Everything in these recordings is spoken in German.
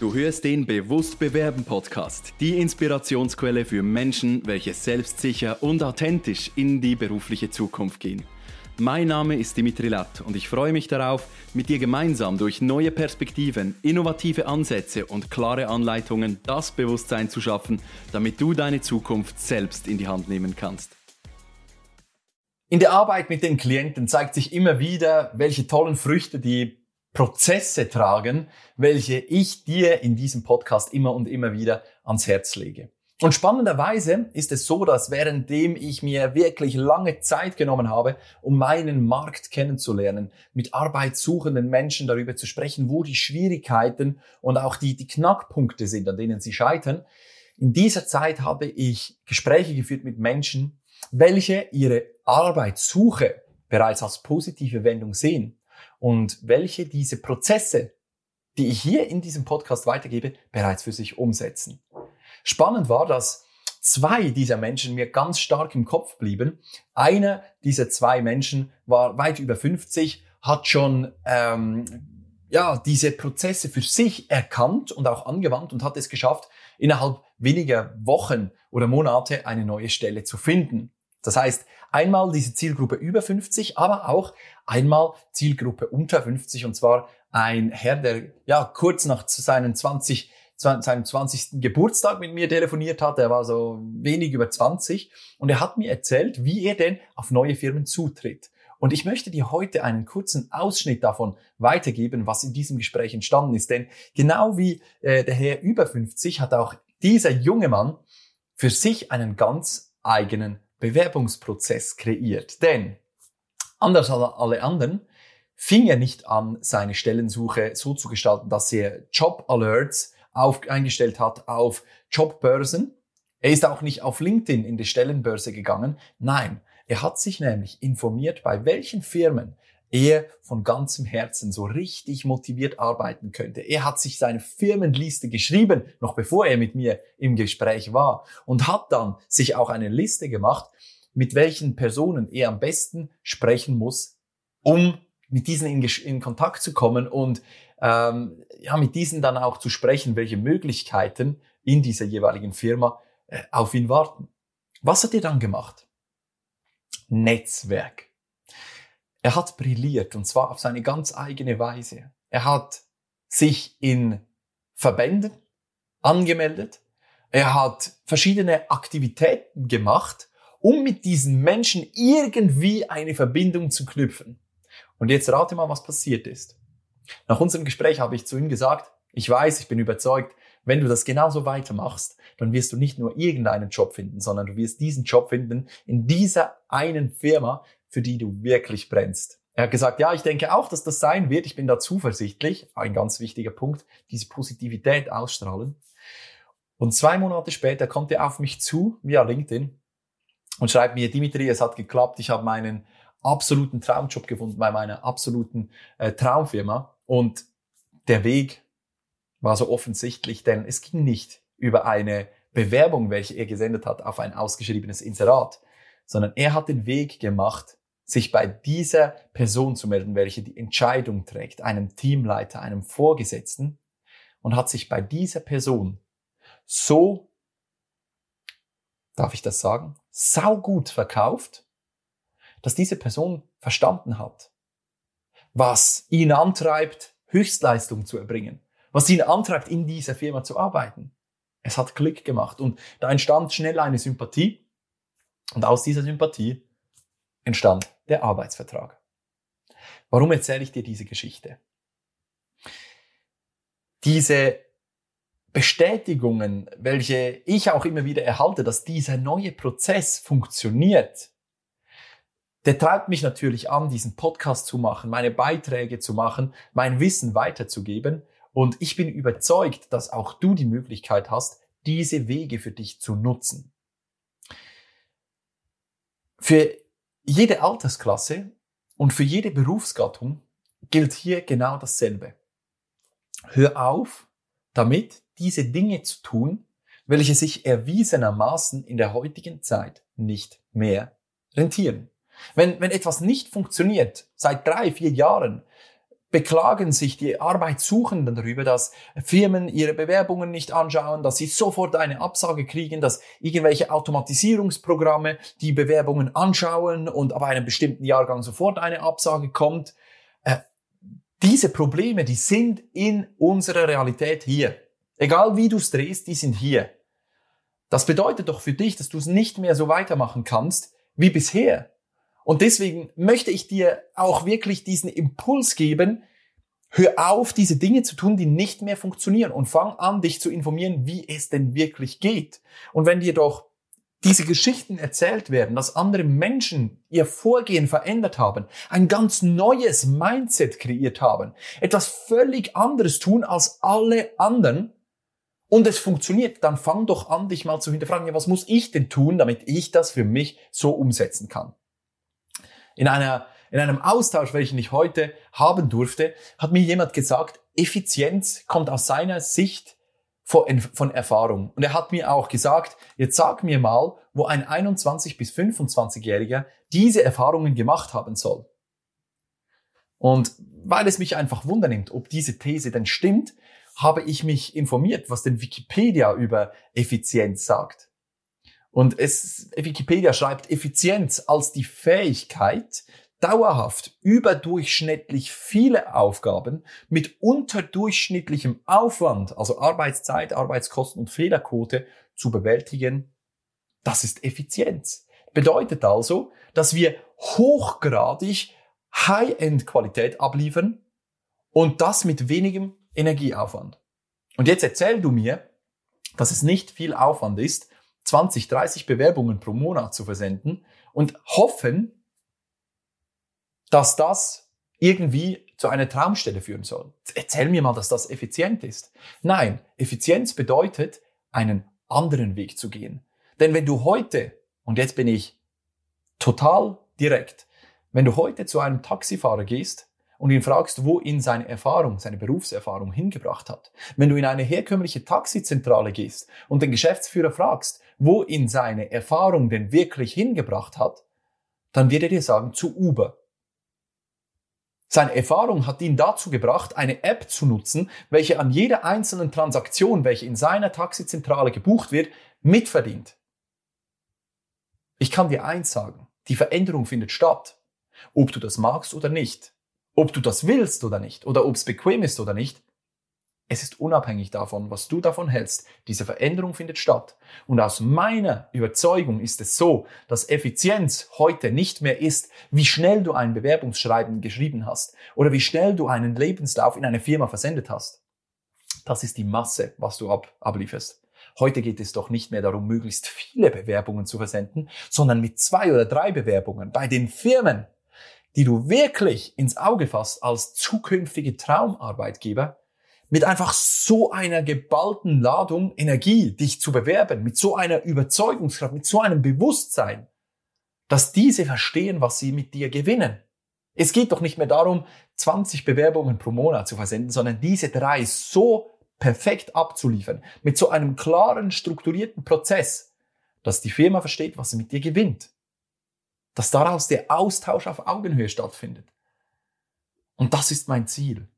Du hörst den Bewusst Bewerben Podcast, die Inspirationsquelle für Menschen, welche selbstsicher und authentisch in die berufliche Zukunft gehen. Mein Name ist Dimitri Latt und ich freue mich darauf, mit dir gemeinsam durch neue Perspektiven, innovative Ansätze und klare Anleitungen das Bewusstsein zu schaffen, damit du deine Zukunft selbst in die Hand nehmen kannst. In der Arbeit mit den Klienten zeigt sich immer wieder, welche tollen Früchte die Prozesse tragen, welche ich dir in diesem Podcast immer und immer wieder ans Herz lege. Und spannenderweise ist es so, dass währenddem ich mir wirklich lange Zeit genommen habe, um meinen Markt kennenzulernen, mit arbeitssuchenden Menschen darüber zu sprechen, wo die Schwierigkeiten und auch die, die Knackpunkte sind, an denen sie scheitern, in dieser Zeit habe ich Gespräche geführt mit Menschen, welche ihre Arbeitssuche bereits als positive Wendung sehen und welche diese Prozesse, die ich hier in diesem Podcast weitergebe, bereits für sich umsetzen. Spannend war, dass zwei dieser Menschen mir ganz stark im Kopf blieben. Einer dieser zwei Menschen war weit über 50, hat schon ähm, ja diese Prozesse für sich erkannt und auch angewandt und hat es geschafft, innerhalb weniger Wochen oder Monate eine neue Stelle zu finden. Das heißt, einmal diese Zielgruppe über 50, aber auch einmal Zielgruppe unter 50 und zwar ein Herr, der ja kurz nach seinen 20 seinem 20. Geburtstag mit mir telefoniert hat. Er war so wenig über 20 und er hat mir erzählt, wie er denn auf neue Firmen zutritt. Und ich möchte dir heute einen kurzen Ausschnitt davon weitergeben, was in diesem Gespräch entstanden ist. Denn genau wie äh, der Herr über 50 hat auch dieser junge Mann für sich einen ganz eigenen Bewerbungsprozess kreiert. Denn anders als alle anderen fing er nicht an, seine Stellensuche so zu gestalten, dass er Job-Alerts auf, eingestellt hat auf Jobbörsen. Er ist auch nicht auf LinkedIn in die Stellenbörse gegangen. Nein, er hat sich nämlich informiert, bei welchen Firmen er von ganzem Herzen so richtig motiviert arbeiten könnte. Er hat sich seine Firmenliste geschrieben, noch bevor er mit mir im Gespräch war, und hat dann sich auch eine Liste gemacht, mit welchen Personen er am besten sprechen muss, um mit diesen in, in Kontakt zu kommen und ähm, ja, mit diesen dann auch zu sprechen, welche Möglichkeiten in dieser jeweiligen Firma äh, auf ihn warten. Was hat er dann gemacht? Netzwerk. Er hat brilliert und zwar auf seine ganz eigene Weise. Er hat sich in Verbänden angemeldet. Er hat verschiedene Aktivitäten gemacht, um mit diesen Menschen irgendwie eine Verbindung zu knüpfen. Und jetzt rate mal, was passiert ist. Nach unserem Gespräch habe ich zu ihm gesagt, ich weiß, ich bin überzeugt, wenn du das genauso weitermachst, dann wirst du nicht nur irgendeinen Job finden, sondern du wirst diesen Job finden in dieser einen Firma, für die du wirklich brennst. Er hat gesagt, ja, ich denke auch, dass das sein wird. Ich bin da zuversichtlich. Ein ganz wichtiger Punkt, diese Positivität ausstrahlen. Und zwei Monate später kommt er auf mich zu, via LinkedIn, und schreibt mir, Dimitri, es hat geklappt. Ich habe meinen absoluten Traumjob gefunden bei meiner absoluten äh, Traumfirma. Und der Weg war so offensichtlich, denn es ging nicht über eine Bewerbung, welche er gesendet hat, auf ein ausgeschriebenes Inserat, sondern er hat den Weg gemacht, sich bei dieser Person zu melden, welche die Entscheidung trägt, einem Teamleiter, einem Vorgesetzten, und hat sich bei dieser Person so, darf ich das sagen, saugut verkauft, dass diese Person verstanden hat, was ihn antreibt, Höchstleistung zu erbringen, was ihn antreibt, in dieser Firma zu arbeiten. Es hat Klick gemacht und da entstand schnell eine Sympathie und aus dieser Sympathie entstand der Arbeitsvertrag. Warum erzähle ich dir diese Geschichte? Diese Bestätigungen, welche ich auch immer wieder erhalte, dass dieser neue Prozess funktioniert, der treibt mich natürlich an, diesen Podcast zu machen, meine Beiträge zu machen, mein Wissen weiterzugeben. Und ich bin überzeugt, dass auch du die Möglichkeit hast, diese Wege für dich zu nutzen. Für jede Altersklasse und für jede Berufsgattung gilt hier genau dasselbe. Hör auf, damit diese Dinge zu tun, welche sich erwiesenermaßen in der heutigen Zeit nicht mehr rentieren. Wenn, wenn etwas nicht funktioniert, seit drei, vier Jahren, beklagen sich die Arbeitssuchenden darüber, dass Firmen ihre Bewerbungen nicht anschauen, dass sie sofort eine Absage kriegen, dass irgendwelche Automatisierungsprogramme die Bewerbungen anschauen und aber einem bestimmten Jahrgang sofort eine Absage kommt. Äh, diese Probleme, die sind in unserer Realität hier. Egal wie du es drehst, die sind hier. Das bedeutet doch für dich, dass du es nicht mehr so weitermachen kannst wie bisher. Und deswegen möchte ich dir auch wirklich diesen Impuls geben, hör auf, diese Dinge zu tun, die nicht mehr funktionieren und fang an, dich zu informieren, wie es denn wirklich geht. Und wenn dir doch diese Geschichten erzählt werden, dass andere Menschen ihr Vorgehen verändert haben, ein ganz neues Mindset kreiert haben, etwas völlig anderes tun als alle anderen und es funktioniert, dann fang doch an, dich mal zu hinterfragen, ja, was muss ich denn tun, damit ich das für mich so umsetzen kann? In einer, in einem Austausch, welchen ich heute haben durfte, hat mir jemand gesagt, Effizienz kommt aus seiner Sicht von, von Erfahrung. Und er hat mir auch gesagt, jetzt sag mir mal, wo ein 21 bis 25-Jähriger diese Erfahrungen gemacht haben soll. Und weil es mich einfach wundernimmt, ob diese These denn stimmt, habe ich mich informiert, was denn Wikipedia über Effizienz sagt. Und es, Wikipedia schreibt Effizienz als die Fähigkeit, dauerhaft überdurchschnittlich viele Aufgaben mit unterdurchschnittlichem Aufwand, also Arbeitszeit, Arbeitskosten und Fehlerquote zu bewältigen. Das ist Effizienz. Bedeutet also, dass wir hochgradig High-End-Qualität abliefern und das mit wenigem Energieaufwand. Und jetzt erzähl du mir, dass es nicht viel Aufwand ist, 20, 30 Bewerbungen pro Monat zu versenden und hoffen, dass das irgendwie zu einer Traumstelle führen soll. Erzähl mir mal, dass das effizient ist. Nein, Effizienz bedeutet, einen anderen Weg zu gehen. Denn wenn du heute, und jetzt bin ich total direkt, wenn du heute zu einem Taxifahrer gehst und ihn fragst, wo ihn seine Erfahrung, seine Berufserfahrung hingebracht hat. Wenn du in eine herkömmliche Taxizentrale gehst und den Geschäftsführer fragst, wo ihn seine Erfahrung denn wirklich hingebracht hat, dann wird er dir sagen, zu Uber. Seine Erfahrung hat ihn dazu gebracht, eine App zu nutzen, welche an jeder einzelnen Transaktion, welche in seiner Taxizentrale gebucht wird, mitverdient. Ich kann dir eins sagen, die Veränderung findet statt, ob du das magst oder nicht. Ob du das willst oder nicht, oder ob es bequem ist oder nicht, es ist unabhängig davon, was du davon hältst. Diese Veränderung findet statt. Und aus meiner Überzeugung ist es so, dass Effizienz heute nicht mehr ist, wie schnell du ein Bewerbungsschreiben geschrieben hast oder wie schnell du einen Lebenslauf in eine Firma versendet hast. Das ist die Masse, was du ab, ablieferst. Heute geht es doch nicht mehr darum, möglichst viele Bewerbungen zu versenden, sondern mit zwei oder drei Bewerbungen bei den Firmen, die du wirklich ins Auge fasst als zukünftige Traumarbeitgeber, mit einfach so einer geballten Ladung Energie, dich zu bewerben, mit so einer Überzeugungskraft, mit so einem Bewusstsein, dass diese verstehen, was sie mit dir gewinnen. Es geht doch nicht mehr darum, 20 Bewerbungen pro Monat zu versenden, sondern diese drei so perfekt abzuliefern, mit so einem klaren, strukturierten Prozess, dass die Firma versteht, was sie mit dir gewinnt dass daraus der Austausch auf Augenhöhe stattfindet. Und das ist mein Ziel.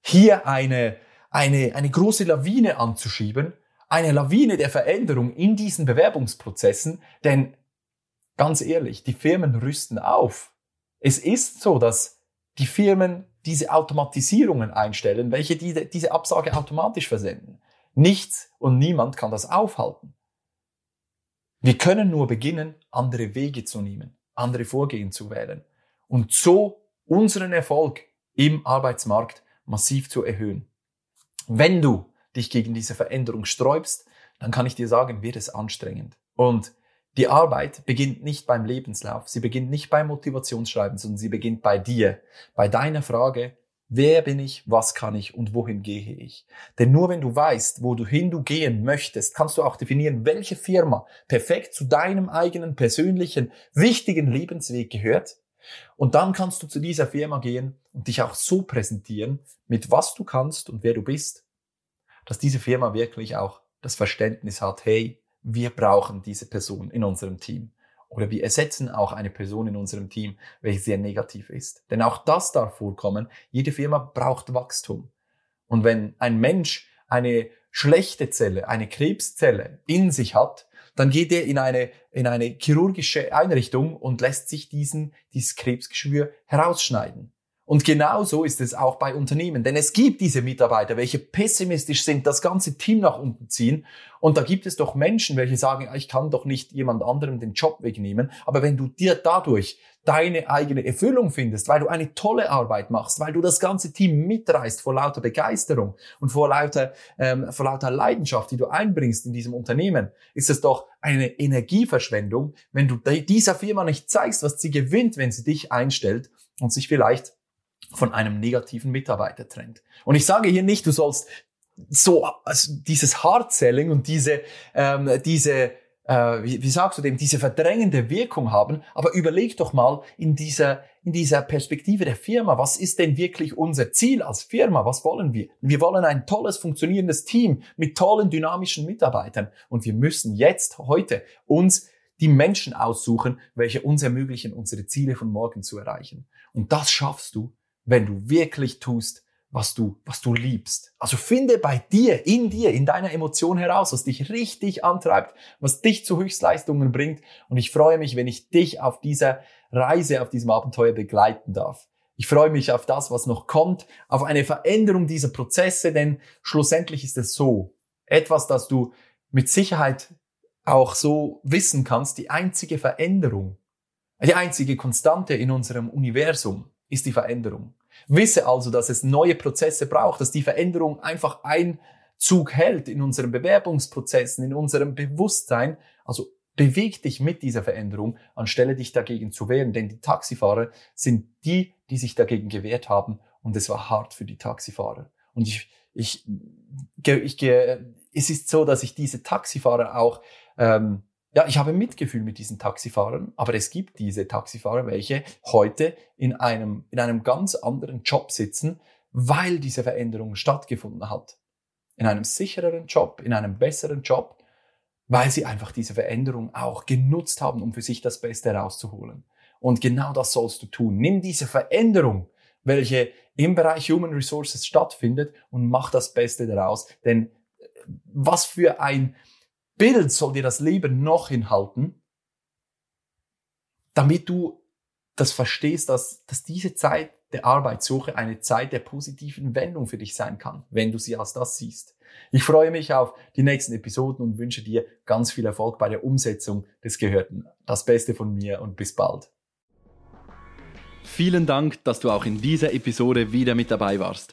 Hier eine, eine, eine große Lawine anzuschieben, eine Lawine der Veränderung in diesen Bewerbungsprozessen, denn ganz ehrlich, die Firmen rüsten auf. Es ist so, dass die Firmen diese Automatisierungen einstellen, welche die, diese Absage automatisch versenden. Nichts und niemand kann das aufhalten. Wir können nur beginnen, andere Wege zu nehmen, andere Vorgehen zu wählen und so unseren Erfolg im Arbeitsmarkt massiv zu erhöhen. Wenn du dich gegen diese Veränderung sträubst, dann kann ich dir sagen, wird es anstrengend. Und die Arbeit beginnt nicht beim Lebenslauf, sie beginnt nicht beim Motivationsschreiben, sondern sie beginnt bei dir, bei deiner Frage, Wer bin ich, was kann ich und wohin gehe ich? Denn nur wenn du weißt, wohin du gehen möchtest, kannst du auch definieren, welche Firma perfekt zu deinem eigenen persönlichen, wichtigen Lebensweg gehört. Und dann kannst du zu dieser Firma gehen und dich auch so präsentieren, mit was du kannst und wer du bist, dass diese Firma wirklich auch das Verständnis hat, hey, wir brauchen diese Person in unserem Team. Oder wir ersetzen auch eine Person in unserem Team, welche sehr negativ ist. Denn auch das darf vorkommen. Jede Firma braucht Wachstum. Und wenn ein Mensch eine schlechte Zelle, eine Krebszelle in sich hat, dann geht er in eine, in eine chirurgische Einrichtung und lässt sich diesen, dieses Krebsgeschwür herausschneiden. Und genauso ist es auch bei Unternehmen, denn es gibt diese Mitarbeiter, welche pessimistisch sind, das ganze Team nach unten ziehen. Und da gibt es doch Menschen, welche sagen, ich kann doch nicht jemand anderem den Job wegnehmen. Aber wenn du dir dadurch deine eigene Erfüllung findest, weil du eine tolle Arbeit machst, weil du das ganze Team mitreißt vor lauter Begeisterung und vor lauter, ähm, vor lauter Leidenschaft, die du einbringst in diesem Unternehmen, ist es doch eine Energieverschwendung, wenn du dieser Firma nicht zeigst, was sie gewinnt, wenn sie dich einstellt und sich vielleicht von einem negativen Mitarbeiter trennt. Und ich sage hier nicht, du sollst so also dieses Hard-Selling und diese, ähm, diese äh, wie, wie sagst du dem, diese verdrängende Wirkung haben, aber überleg doch mal in dieser, in dieser Perspektive der Firma, was ist denn wirklich unser Ziel als Firma? Was wollen wir? Wir wollen ein tolles, funktionierendes Team mit tollen, dynamischen Mitarbeitern und wir müssen jetzt, heute, uns die Menschen aussuchen, welche uns ermöglichen, unsere Ziele von morgen zu erreichen. Und das schaffst du, wenn du wirklich tust, was du, was du liebst. Also finde bei dir, in dir, in deiner Emotion heraus, was dich richtig antreibt, was dich zu Höchstleistungen bringt. Und ich freue mich, wenn ich dich auf dieser Reise, auf diesem Abenteuer begleiten darf. Ich freue mich auf das, was noch kommt, auf eine Veränderung dieser Prozesse, denn schlussendlich ist es so, etwas, das du mit Sicherheit auch so wissen kannst, die einzige Veränderung, die einzige Konstante in unserem Universum ist die Veränderung. Wisse also, dass es neue Prozesse braucht, dass die Veränderung einfach Einzug hält in unseren Bewerbungsprozessen, in unserem Bewusstsein. Also beweg dich mit dieser Veränderung, anstelle dich dagegen zu wehren, denn die Taxifahrer sind die, die sich dagegen gewehrt haben und es war hart für die Taxifahrer. Und ich, ich, ich, ich es ist so, dass ich diese Taxifahrer auch ähm, ja, ich habe Mitgefühl mit diesen Taxifahrern, aber es gibt diese Taxifahrer, welche heute in einem, in einem ganz anderen Job sitzen, weil diese Veränderung stattgefunden hat. In einem sichereren Job, in einem besseren Job, weil sie einfach diese Veränderung auch genutzt haben, um für sich das Beste herauszuholen. Und genau das sollst du tun. Nimm diese Veränderung, welche im Bereich Human Resources stattfindet und mach das Beste daraus. Denn was für ein, Bild soll dir das Leben noch hinhalten, damit du das verstehst, dass, dass diese Zeit der Arbeitssuche eine Zeit der positiven Wendung für dich sein kann, wenn du sie als das siehst. Ich freue mich auf die nächsten Episoden und wünsche dir ganz viel Erfolg bei der Umsetzung des Gehörten. Das Beste von mir und bis bald. Vielen Dank, dass du auch in dieser Episode wieder mit dabei warst.